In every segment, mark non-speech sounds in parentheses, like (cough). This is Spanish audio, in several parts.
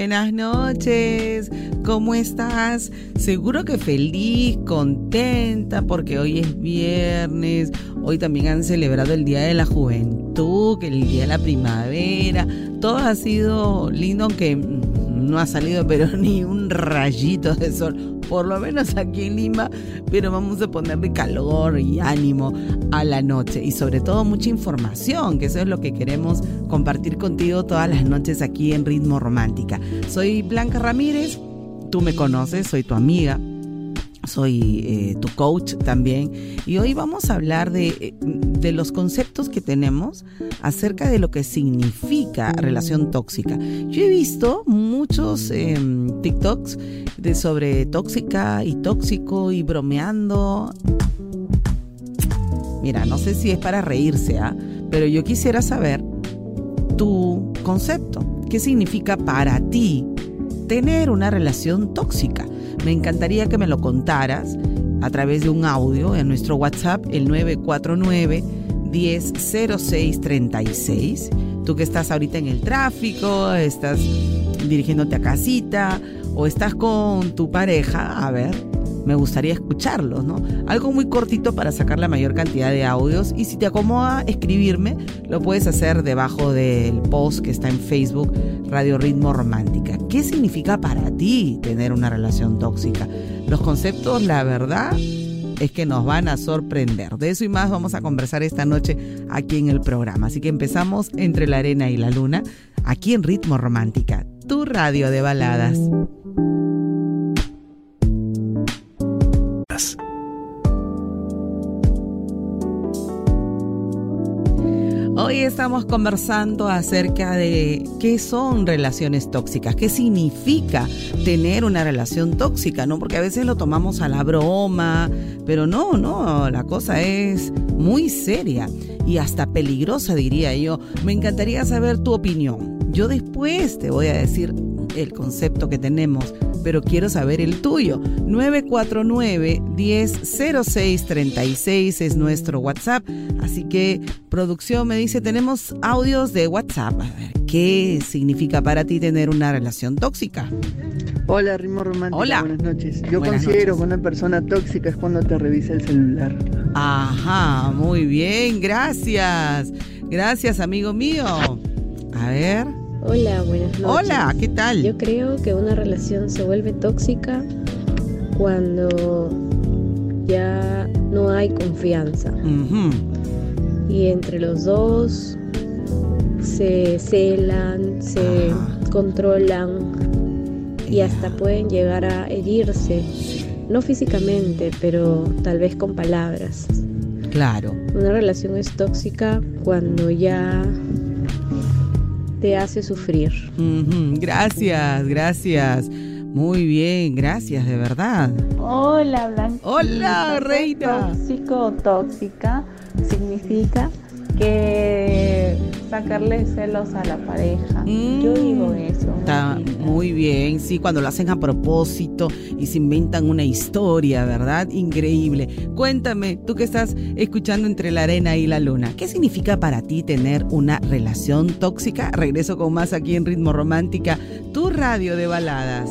Buenas noches, ¿cómo estás? Seguro que feliz, contenta, porque hoy es viernes, hoy también han celebrado el Día de la Juventud, el Día de la Primavera, todo ha sido lindo, aunque no ha salido pero (laughs) ni un rayito de sol, por lo menos aquí en Lima, pero vamos a ponerle calor y ánimo a la noche y sobre todo mucha información, que eso es lo que queremos compartir contigo todas las noches aquí en Ritmo Romántica. Soy Blanca Ramírez, tú me conoces, soy tu amiga soy eh, tu coach también y hoy vamos a hablar de, de, los conceptos que tenemos acerca de lo que significa relación tóxica. Yo he visto muchos em, TikToks de sobre tóxica y tóxico y bromeando. Mira, no sé si es para reírse, ¿ah? pero yo quisiera saber tu concepto. ¿Qué significa para ti tener una relación tóxica? Me encantaría que me lo contaras a través de un audio en nuestro WhatsApp, el 949 100636. Tú que estás ahorita en el tráfico, estás dirigiéndote a casita o estás con tu pareja, a ver, me gustaría escucharlos, ¿no? Algo muy cortito para sacar la mayor cantidad de audios y si te acomoda escribirme, lo puedes hacer debajo del post que está en Facebook Radio Ritmo Romántica. ¿Qué significa para ti tener una relación tóxica? Los conceptos, la verdad, es que nos van a sorprender. De eso y más vamos a conversar esta noche aquí en el programa. Así que empezamos entre la arena y la luna, aquí en Ritmo Romántica, tu radio de baladas. Hoy estamos conversando acerca de qué son relaciones tóxicas, qué significa tener una relación tóxica, ¿no? Porque a veces lo tomamos a la broma, pero no, no, la cosa es muy seria y hasta peligrosa, diría yo. Me encantaría saber tu opinión. Yo después te voy a decir el concepto que tenemos, pero quiero saber el tuyo. 949-100636 es nuestro WhatsApp. Así que producción me dice, tenemos audios de WhatsApp. A ver, ¿qué significa para ti tener una relación tóxica? Hola, Ritmo Romántico. Hola. Buenas noches. Yo considero que una persona tóxica es cuando te revisa el celular. Ajá, muy bien, gracias. Gracias, amigo mío. A ver. Hola, buenas noches. Hola, ¿qué tal? Yo creo que una relación se vuelve tóxica cuando ya no hay confianza. Y entre los dos se celan, se controlan y hasta pueden llegar a herirse. No físicamente, pero tal vez con palabras. Claro. Una relación es tóxica cuando ya te hace sufrir. Gracias, gracias. Muy bien, gracias, de verdad. Hola, Blanca. Hola, reina. Tóxico o tóxica significa que sacarle celos a la pareja. Yo digo Mm, eso. Está muy bien, sí, cuando lo hacen a propósito y se inventan una historia, ¿verdad? Increíble. Cuéntame, tú que estás escuchando entre la arena y la luna, ¿qué significa para ti tener una relación tóxica? Regreso con más aquí en Ritmo Romántica, tu radio de baladas.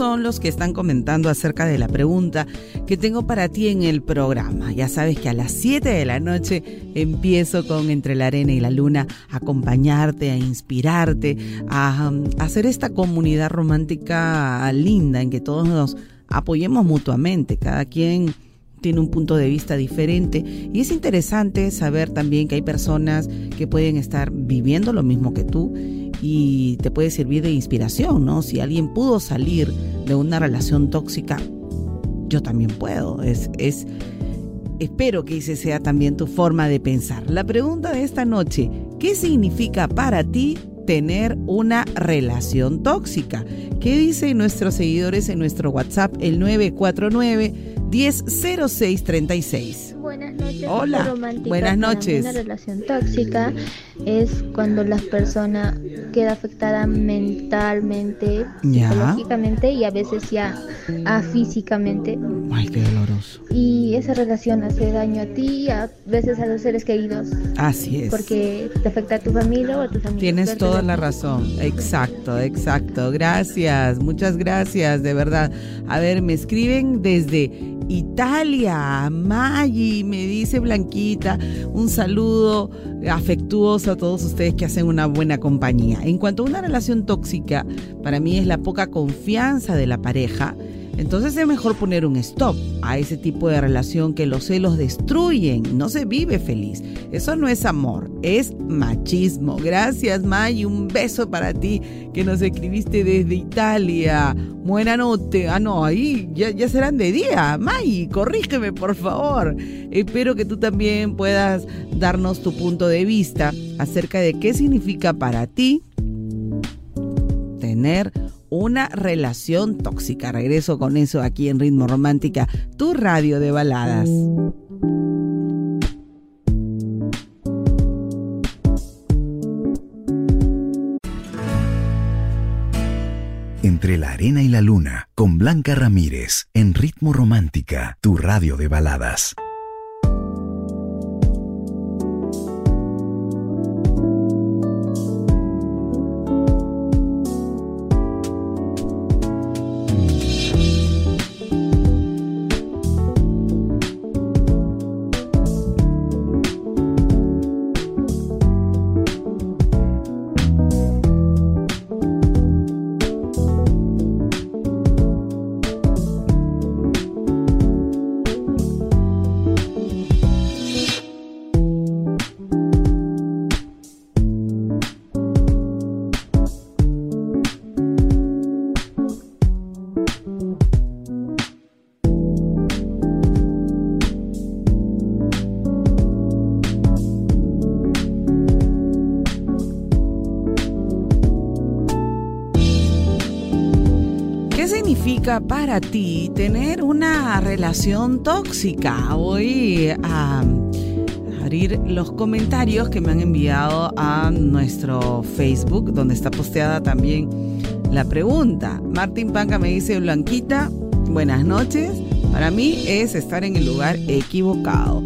Son los que están comentando acerca de la pregunta que tengo para ti en el programa. Ya sabes que a las 7 de la noche empiezo con Entre la Arena y la Luna a acompañarte, a inspirarte, a, um, hacer esta comunidad romántica linda en que todos nos apoyemos mutuamente, cada quien tiene un punto de vista diferente y es interesante saber también que hay personas que pueden estar viviendo lo mismo que tú y te puede servir de inspiración, ¿no? Si alguien pudo salir de una relación tóxica, yo también puedo. Es, es, espero que ese sea también tu forma de pensar. La pregunta de esta noche, ¿qué significa para ti tener una relación tóxica? ¿Qué dicen nuestros seguidores en nuestro WhatsApp, el 949 100636? Buenas noches. Hola. Buenas noches. Una relación tóxica es cuando la persona queda afectada mentalmente, psicológicamente y a veces ya a físicamente. Ay, qué doloroso. Y esa relación hace daño a ti, a veces a los seres queridos. Así es. Porque te afecta a tu familia o a tus amigos. Tienes toda la razón. Exacto, exacto. Gracias, muchas gracias, de verdad. A ver, me escriben desde Italia, Maggi, me dice Blanquita, un saludo afectuoso a todos ustedes que hacen una buena compañía. En cuanto a una relación tóxica, para mí es la poca confianza de la pareja entonces es mejor poner un stop a ese tipo de relación que los celos destruyen, no se vive feliz. Eso no es amor, es machismo. Gracias May, un beso para ti que nos escribiste desde Italia. Buena noche. Ah, no, ahí ya, ya serán de día. May, corrígeme por favor. Espero que tú también puedas darnos tu punto de vista acerca de qué significa para ti tener una relación tóxica. Regreso con eso aquí en Ritmo Romántica, tu radio de baladas. Entre la arena y la luna, con Blanca Ramírez, en Ritmo Romántica, tu radio de baladas. Para ti tener una relación tóxica? Voy a abrir los comentarios que me han enviado a nuestro Facebook, donde está posteada también la pregunta. Martín Panca me dice, Blanquita, buenas noches. Para mí es estar en el lugar equivocado.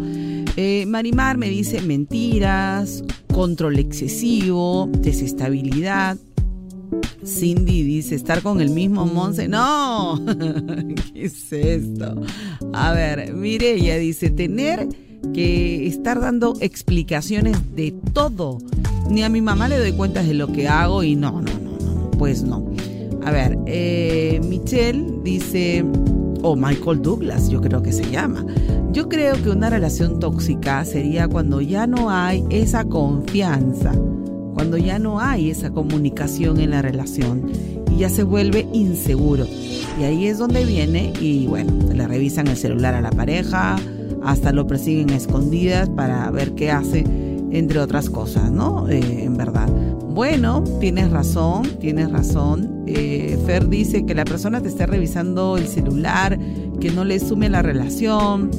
Eh, Marimar me dice mentiras, control excesivo, desestabilidad. Cindy dice, estar con el mismo Monse. No, (laughs) ¿qué es esto? A ver, mire, ella dice, tener que estar dando explicaciones de todo. Ni a mi mamá le doy cuenta de lo que hago y no, no, no, no, pues no. A ver, eh, Michelle dice, o Michael Douglas, yo creo que se llama. Yo creo que una relación tóxica sería cuando ya no hay esa confianza cuando ya no hay esa comunicación en la relación y ya se vuelve inseguro. Y ahí es donde viene y bueno, le revisan el celular a la pareja, hasta lo persiguen escondidas para ver qué hace entre otras cosas, ¿no? Eh, en verdad. Bueno, tienes razón, tienes razón. Eh, Fer dice que la persona te esté revisando el celular, que no le sume la relación,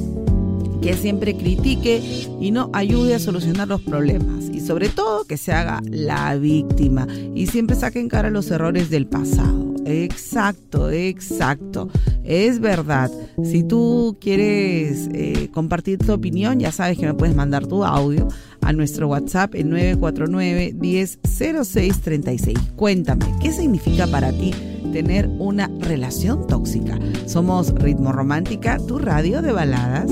que siempre critique y no ayude a solucionar los problemas. Y sobre todo que se haga la víctima y siempre saque en cara los errores del pasado. Exacto, exacto. Es verdad. Si tú quieres eh, compartir tu opinión, ya sabes que me puedes mandar tu audio a nuestro WhatsApp en 949 100636. Cuéntame, ¿qué significa para ti tener una relación tóxica? Somos Ritmo Romántica, tu radio de baladas.